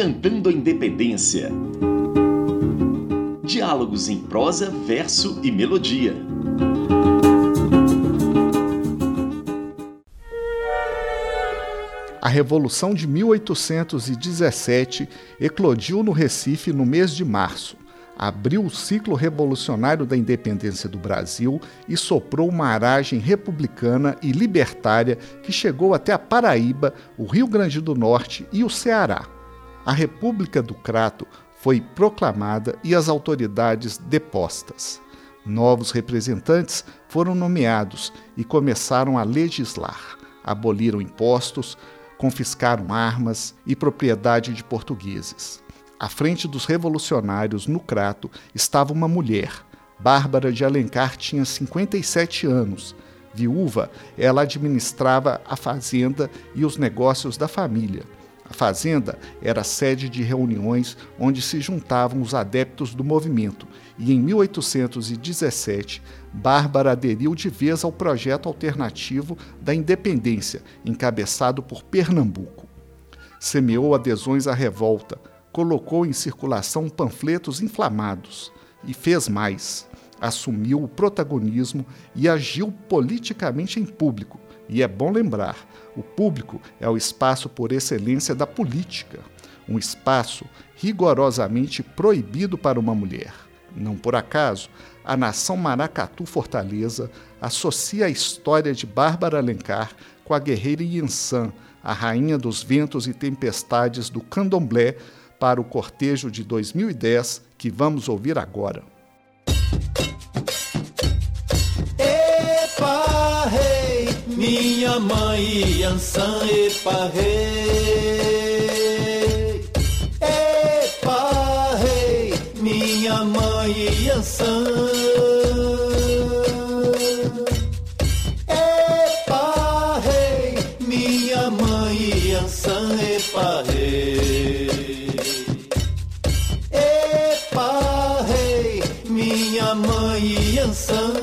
Cantando a Independência. Diálogos em prosa, verso e melodia. A Revolução de 1817 eclodiu no Recife no mês de março abriu o ciclo revolucionário da independência do Brasil e soprou uma aragem republicana e libertária que chegou até a Paraíba, o Rio Grande do Norte e o Ceará. A República do Crato foi proclamada e as autoridades depostas. Novos representantes foram nomeados e começaram a legislar. Aboliram impostos, confiscaram armas e propriedade de portugueses. À frente dos revolucionários, no Crato, estava uma mulher. Bárbara de Alencar tinha 57 anos. Viúva, ela administrava a fazenda e os negócios da família. A fazenda era sede de reuniões onde se juntavam os adeptos do movimento, e em 1817, Bárbara aderiu de vez ao projeto alternativo da independência, encabeçado por Pernambuco. Semeou adesões à revolta, colocou em circulação panfletos inflamados e fez mais. Assumiu o protagonismo e agiu politicamente em público. E é bom lembrar: o público é o espaço por excelência da política, um espaço rigorosamente proibido para uma mulher. Não por acaso, a nação Maracatu Fortaleza associa a história de Bárbara Alencar com a guerreira Yansan, a rainha dos ventos e tempestades do candomblé, para o cortejo de 2010 que vamos ouvir agora. Minha mãe Ansan, epa, rei. Epa, rei, minha mãe Ansan. Epa, rei, minha mãe Ansan, epa, rei. mãe Ançã.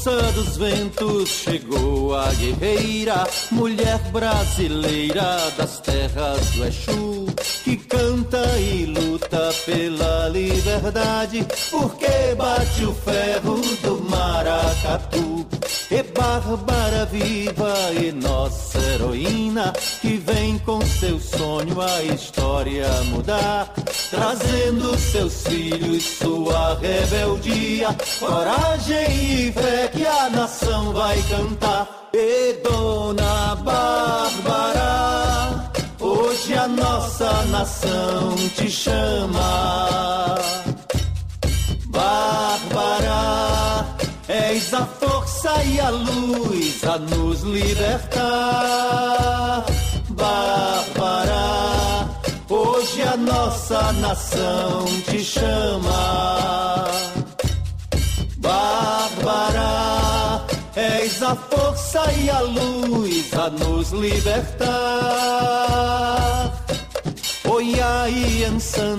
Força dos ventos chegou a guerreira, mulher brasileira das terras do Exu, que canta e luta pela liberdade, porque bate o ferro do maracatu. E Bárbara viva e nossa heroína, que com seu sonho a história mudar, trazendo seus filhos sua rebeldia, coragem e fé que a nação vai cantar. E Dona Bárbara, hoje a nossa nação te chama. Bárbara, és a força e a luz a nos libertar. Nossa nação te chama. Bárbara, és a força e a luz a nos libertar. Oiai,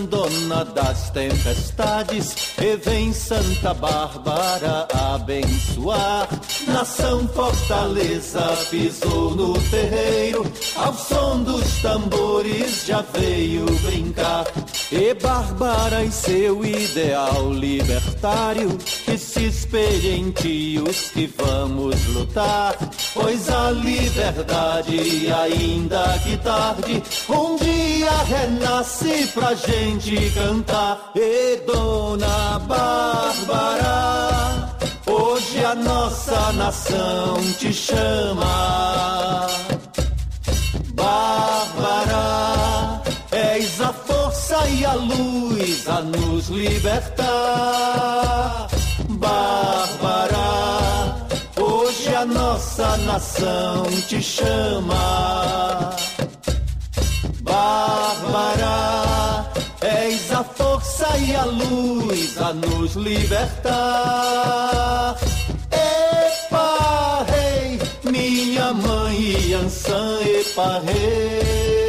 dona das tempestades, e vem Santa Bárbara abençoar. Nação Fortaleza pisou no terreiro, ao som dos tambores já veio brincar. E Bárbara e seu ideal libertário, que se espelhe em ti os que vamos lutar. Pois a liberdade, ainda que tarde, um dia renasce pra gente cantar. E Dona Bárbara, hoje a nossa nação te chama. E a luz a nos libertar. Bárbara, hoje a nossa nação te chama. Bárbara, és a força e a luz a nos libertar. Epa, rei, minha mãe Yansan, epa, rei.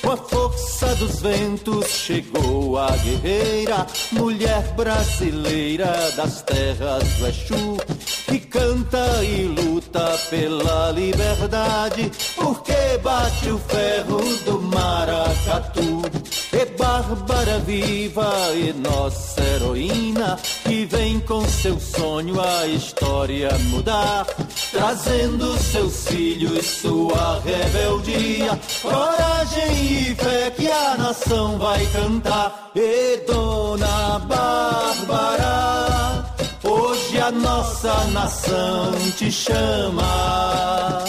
Com a força dos ventos chegou a guerreira Mulher brasileira das terras do Exu que canta e luta pela liberdade, porque bate o ferro do maracatu. É Bárbara viva e nossa heroína, que vem com seu sonho a história mudar, trazendo seus filhos sua rebeldia, coragem e fé que a nação vai cantar. E Dona Bárbara Hoje a nossa nação te chama.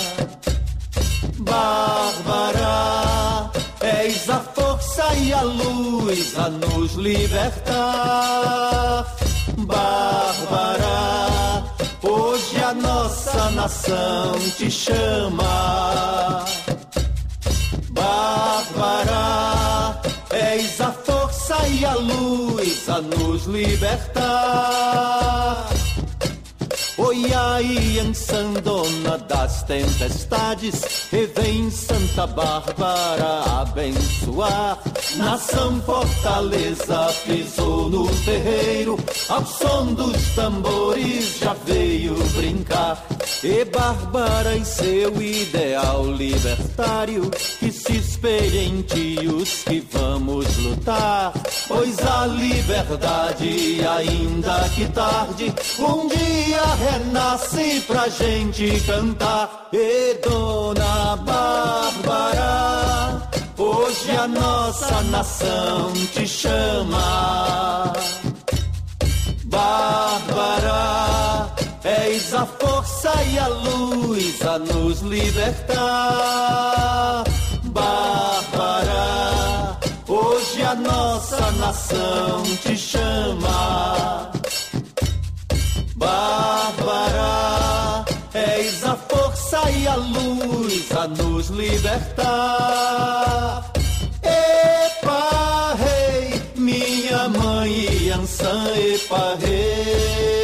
Bárbara, és a força e a luz a nos libertar. Bárbara, nação te chama. Bárbara, és a força e a luz a nos libertar. Oi, aí, dona das tempestades, e vem Santa Bárbara abençoar. Nação Fortaleza pisou no terreiro, ao som dos tambores já veio brincar. E Bárbara em seu ideal libertário, que se espelha em ti os que vamos lutar. Pois a liberdade, ainda que tarde, um dia renasce pra gente cantar. E Dona Bárbara, hoje a nossa nação te chama. Bárbara, és a força e a luz a nos libertar. Bárbara, hoje a nossa nação te chama. Bárbara, és a força e a luz a nos libertar. Epa, rei, minha mãe Yansan, epa, rei.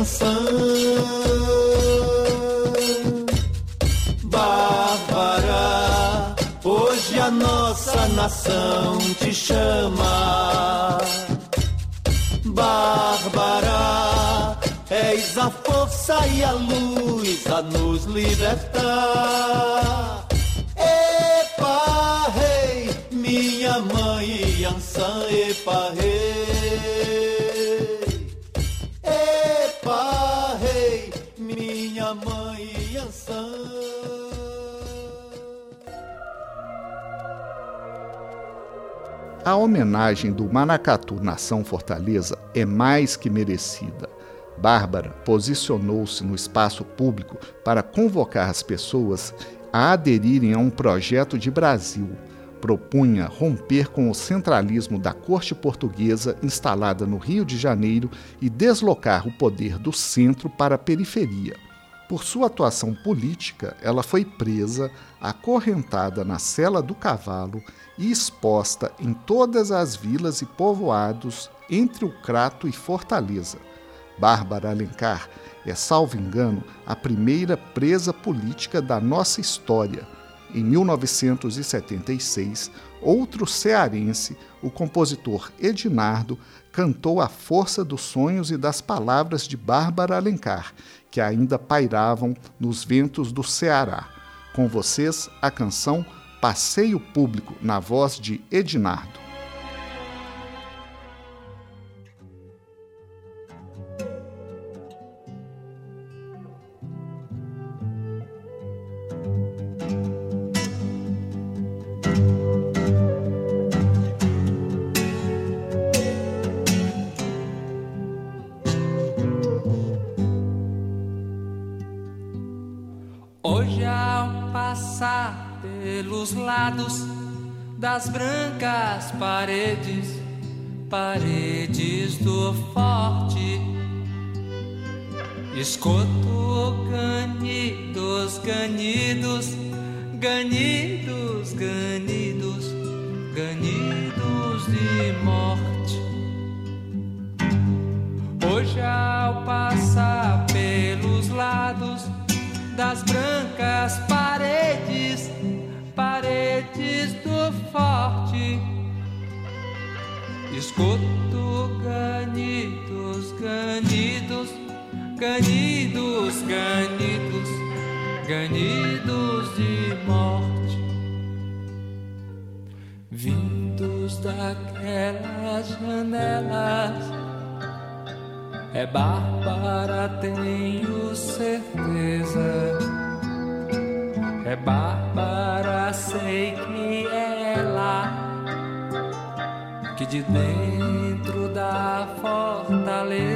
Yansan. Bárbara, hoje a nossa nação te chama. Bárbara, és a força e a luz a nos libertar. Epa, rei, minha mãe Yansan, epa, rei. Mãe Yansan. A homenagem do Manacatu Nação Fortaleza é mais que merecida. Bárbara posicionou-se no espaço público para convocar as pessoas a aderirem a um projeto de Brasil. Propunha romper com o centralismo da corte portuguesa instalada no Rio de Janeiro e deslocar o poder do centro para a periferia. Por sua atuação política, ela foi presa, acorrentada na cela do cavalo e exposta em todas as vilas e povoados entre o Crato e Fortaleza. Bárbara Alencar é, salvo engano, a primeira presa política da nossa história. Em 1976, outro cearense, o compositor Edinardo, cantou a força dos sonhos e das palavras de Bárbara Alencar, que ainda pairavam nos ventos do Ceará. Com vocês, a canção Passeio Público, na voz de Edinardo. Pelos lados das brancas paredes, paredes do forte. Escuto ganidos, ganidos, ganidos, ganidos, ganidos de morte. Hoje, ao passar pelos lados das brancas Escuto ganidos, ganidos, ganidos, ganidos, ganidos de morte. Vindos daquelas janelas é Bárbara, tenho certeza. É Bárbara, sei que de dentro da fortaleza.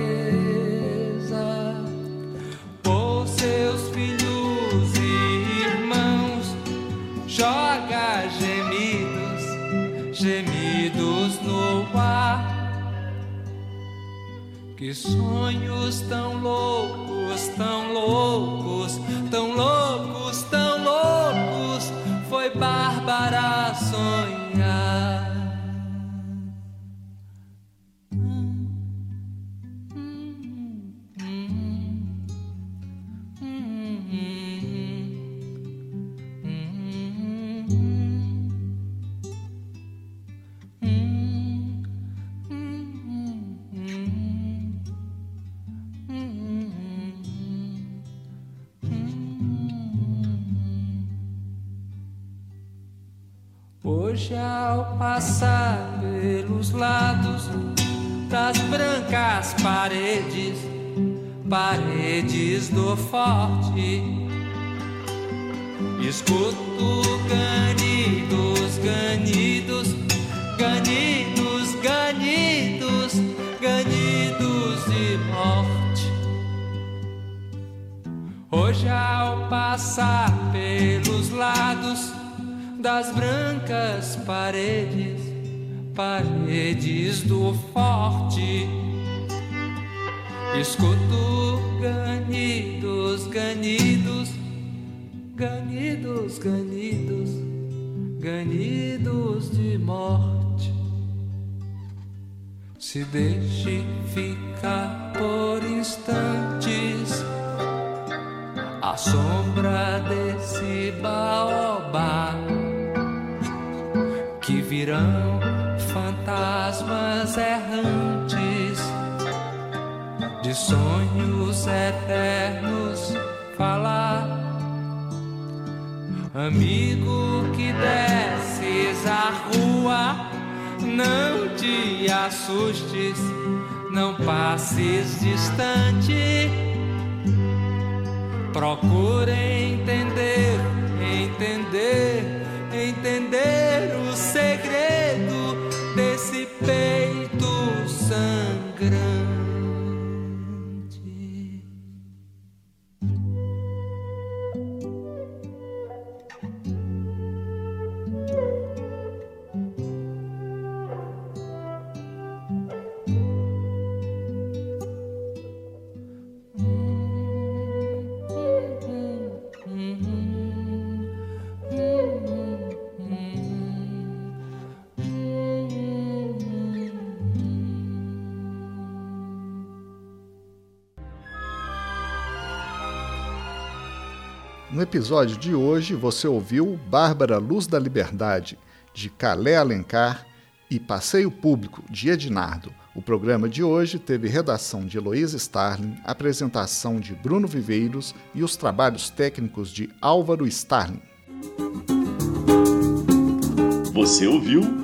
Por seus filhos e irmãos joga gemidos, gemidos no ar. Que sonhos tão loucos, tão loucos, tão loucos, tão loucos, foi Bárbara Hoje ao passar pelos lados das brancas paredes, paredes do forte, escuto ganidos, ganidos, ganidos, ganidos, ganidos de morte. Hoje ao passar pelos lados das brancas paredes, paredes do forte. Escuto ganidos, ganidos, ganidos, ganidos, ganidos de morte. Se deixe ficar por instantes a sombra desse baobá virão fantasmas errantes de sonhos eternos falar. Amigo que desces a rua, não te assustes, não passes distante. Procure entender, entender entender No episódio de hoje, você ouviu Bárbara Luz da Liberdade, de Calé Alencar, e Passeio Público, de Ednardo. O programa de hoje teve redação de Heloísa Starling, apresentação de Bruno Viveiros e os trabalhos técnicos de Álvaro Starling. Você ouviu